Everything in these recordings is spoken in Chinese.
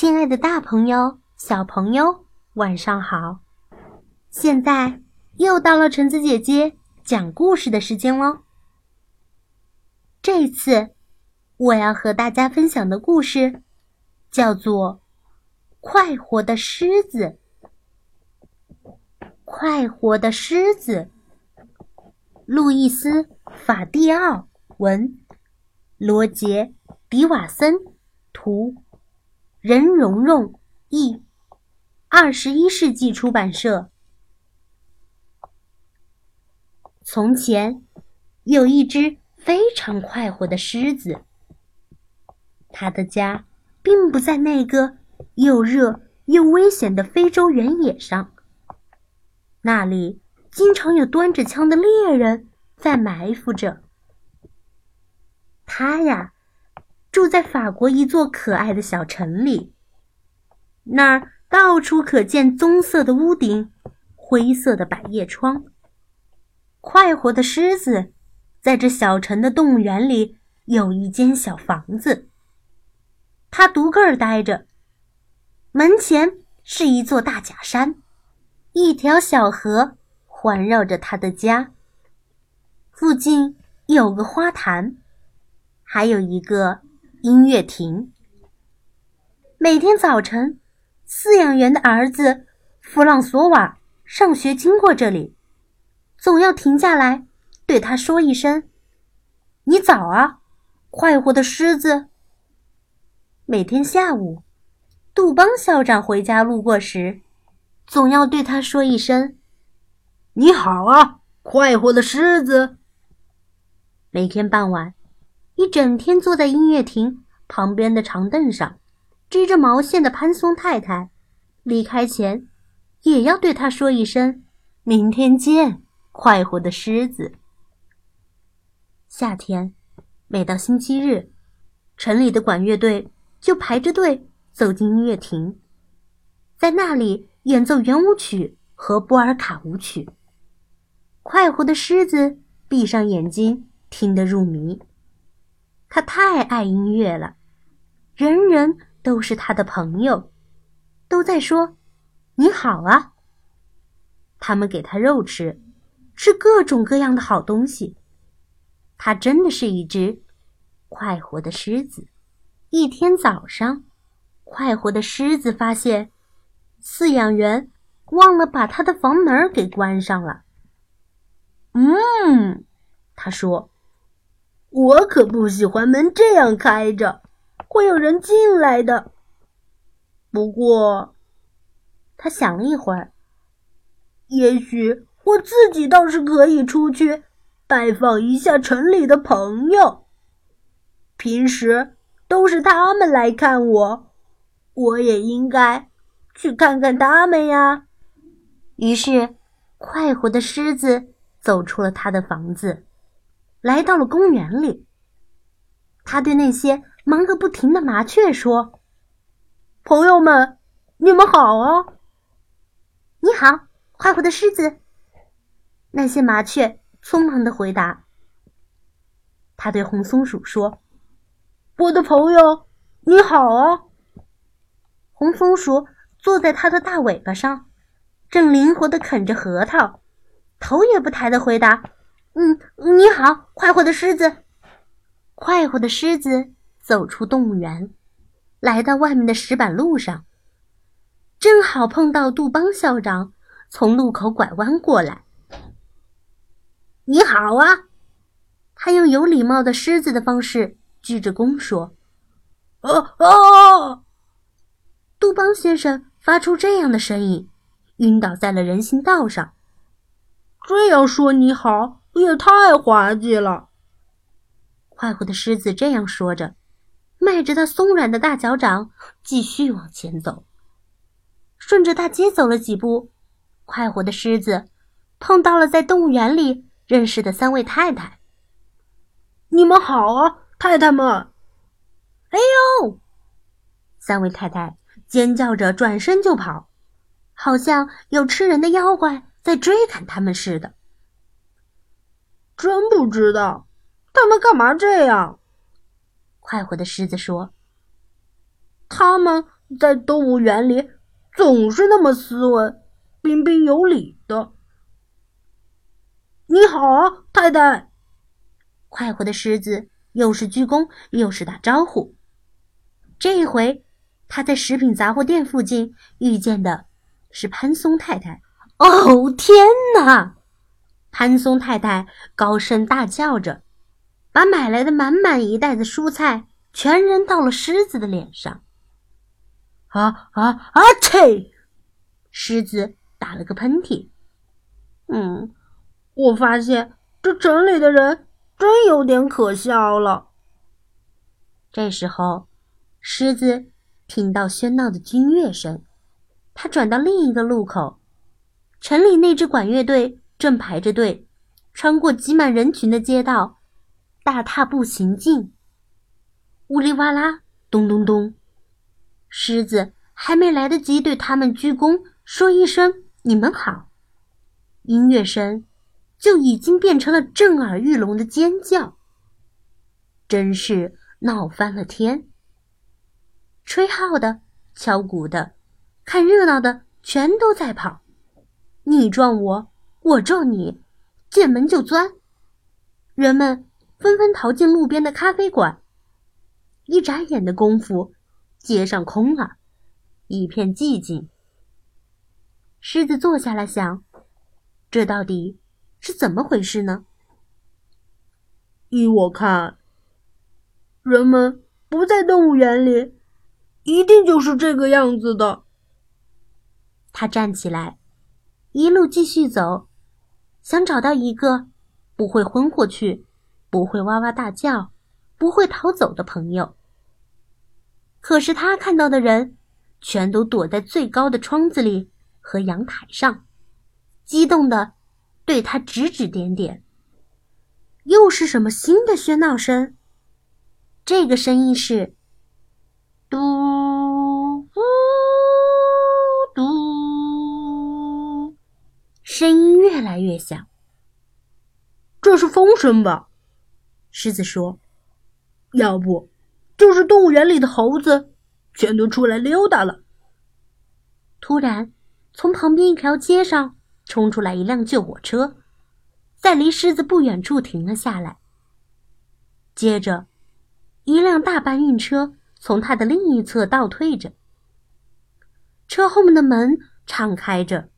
亲爱的，大朋友、小朋友，晚上好！现在又到了橙子姐姐讲故事的时间喽。这次我要和大家分享的故事叫做《快活的狮子》。快活的狮子，路易斯·法蒂奥文，罗杰·迪瓦森图。任蓉蓉译，二十一世纪出版社。从前，有一只非常快活的狮子。它的家并不在那个又热又危险的非洲原野上，那里经常有端着枪的猎人在埋伏着。它呀。住在法国一座可爱的小城里，那儿到处可见棕色的屋顶、灰色的百叶窗。快活的狮子在这小城的动物园里有一间小房子，他独个儿待着。门前是一座大假山，一条小河环绕着他的家。附近有个花坛，还有一个。音乐亭。每天早晨，饲养员的儿子弗朗索瓦上学经过这里，总要停下来对他说一声：“你早啊，快活的狮子。”每天下午，杜邦校长回家路过时，总要对他说一声：“你好啊，快活的狮子。”每天傍晚。一整天坐在音乐亭旁边的长凳上，织着毛线的潘松太太，离开前也要对他说一声：“明天见，快活的狮子。”夏天，每到星期日，城里的管乐队就排着队走进音乐亭，在那里演奏圆舞曲和波尔卡舞曲。快活的狮子闭上眼睛，听得入迷。他太爱音乐了，人人都是他的朋友，都在说：“你好啊。”他们给他肉吃，吃各种各样的好东西。他真的是一只快活的狮子。一天早上，快活的狮子发现饲养员忘了把他的房门给关上了。嗯，他说。我可不喜欢门这样开着，会有人进来的。不过，他想了一会儿，也许我自己倒是可以出去拜访一下城里的朋友。平时都是他们来看我，我也应该去看看他们呀。于是，快活的狮子走出了他的房子。来到了公园里，他对那些忙个不停的麻雀说：“朋友们，你们好啊！”“你好，快活的狮子。”那些麻雀匆忙的回答。他对红松鼠说：“我的朋友，你好啊！”红松鼠坐在它的大尾巴上，正灵活的啃着核桃，头也不抬的回答。嗯，你好，快活的狮子。快活的狮子走出动物园，来到外面的石板路上，正好碰到杜邦校长从路口拐弯过来。你好啊，他用有礼貌的狮子的方式鞠着躬说：“哦哦！”杜邦先生发出这样的声音，晕倒在了人行道上。这样说你好。也太滑稽了！快活的狮子这样说着，迈着它松软的大脚掌，继续往前走。顺着大街走了几步，快活的狮子碰到了在动物园里认识的三位太太。你们好啊，太太们！哎呦！三位太太尖叫着转身就跑，好像有吃人的妖怪在追赶他们似的。真不知道，他们干嘛这样？快活的狮子说：“他们在动物园里总是那么斯文、彬彬有礼的。你好啊，太太！快活的狮子又是鞠躬又是打招呼。这一回，他在食品杂货店附近遇见的是潘松太太。哦，天哪！潘松太太高声大叫着，把买来的满满一袋子蔬菜全扔到了狮子的脸上。啊啊啊！切！狮子打了个喷嚏。嗯，我发现这城里的人真有点可笑了。这时候，狮子听到喧闹的军乐声，他转到另一个路口，城里那支管乐队正排着队，穿过挤满人群的街道，大踏步行进。呜哩哇啦，咚咚咚。狮子还没来得及对他们鞠躬，说一声“你们好”，音乐声就已经变成了震耳欲聋的尖叫。真是闹翻了天！吹号的、敲鼓的、看热闹的，全都在跑，你撞我，我咒你，见门就钻。人们纷纷逃进路边的咖啡馆，一眨眼的功夫。街上空了，一片寂静。狮子坐下来想：这到底是怎么回事呢？依我看，人们不在动物园里，一定就是这个样子的。他站起来，一路继续走，想找到一个不会昏过去、不会哇哇大叫、不会逃走的朋友。可是他看到的人，全都躲在最高的窗子里和阳台上，激动的对他指指点点。又是什么新的喧闹声？这个声音是“越响。这是风声吧？狮子说：“要不……”就是动物园里的猴子，全都出来溜达了。突然，从旁边一条街上冲出来一辆救火车，在离狮子不远处停了下来。接着，一辆大搬运车从它的另一侧倒退着，车后面的门敞开着。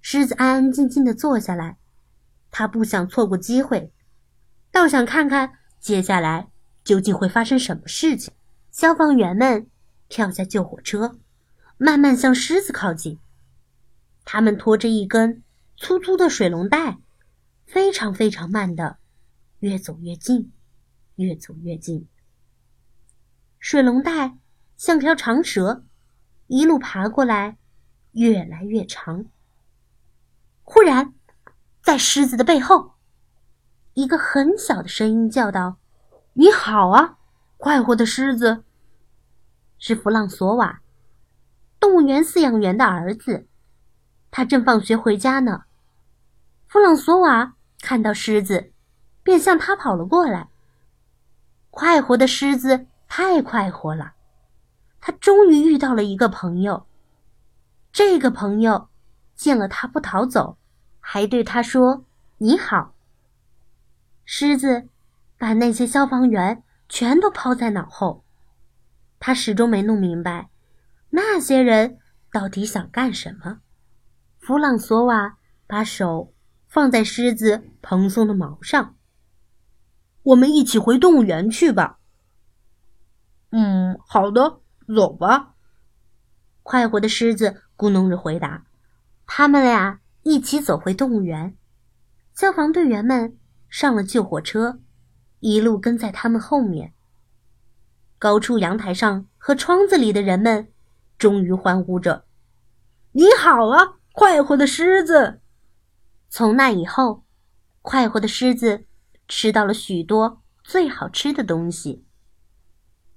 狮子安安静静的坐下来，他不想错过机会，倒想看看接下来。究竟会发生什么事情？消防员们跳下救火车，慢慢向狮子靠近。他们拖着一根粗粗的水龙带，非常非常慢的，越走越近，越走越近。水龙带像条长蛇，一路爬过来，越来越长。忽然，在狮子的背后，一个很小的声音叫道。你好啊，快活的狮子。是弗朗索瓦，动物园饲养员的儿子。他正放学回家呢。弗朗索瓦看到狮子，便向他跑了过来。快活的狮子太快活了，他终于遇到了一个朋友。这个朋友见了他不逃走，还对他说：“你好。”狮子。把那些消防员全都抛在脑后，他始终没弄明白，那些人到底想干什么。弗朗索瓦把手放在狮子蓬松的毛上，“我们一起回动物园去吧。”“嗯，好的，走吧。”快活的狮子咕哝着回答。他们俩一起走回动物园，消防队员们上了救火车。一路跟在他们后面。高处阳台上和窗子里的人们终于欢呼着：“你好啊，快活的狮子！”从那以后，快活的狮子吃到了许多最好吃的东西，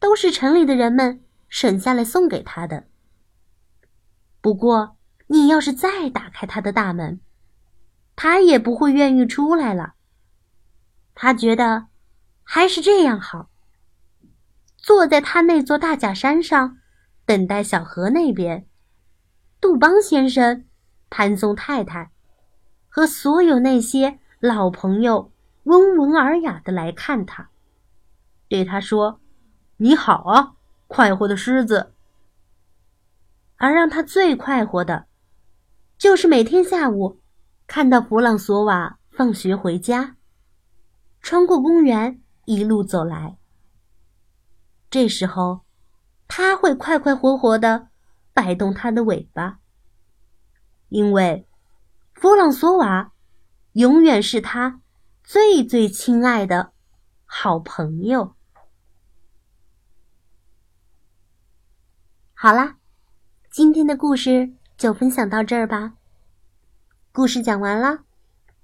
都是城里的人们省下来送给他的。不过，你要是再打开他的大门，他也不会愿意出来了。他觉得。还是这样好。坐在他那座大假山上，等待小河那边，杜邦先生、潘松太太和所有那些老朋友温文尔雅的来看他，对他说：“你好啊，快活的狮子。”而让他最快活的，就是每天下午看到弗朗索瓦放学回家，穿过公园一路走来。这时候，他会快快活活的摆动他的尾巴，因为弗朗索瓦永远是他最最亲爱的好朋友。好啦。今天的故事就分享到这儿吧。故事讲完了，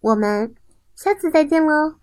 我们下次再见喽。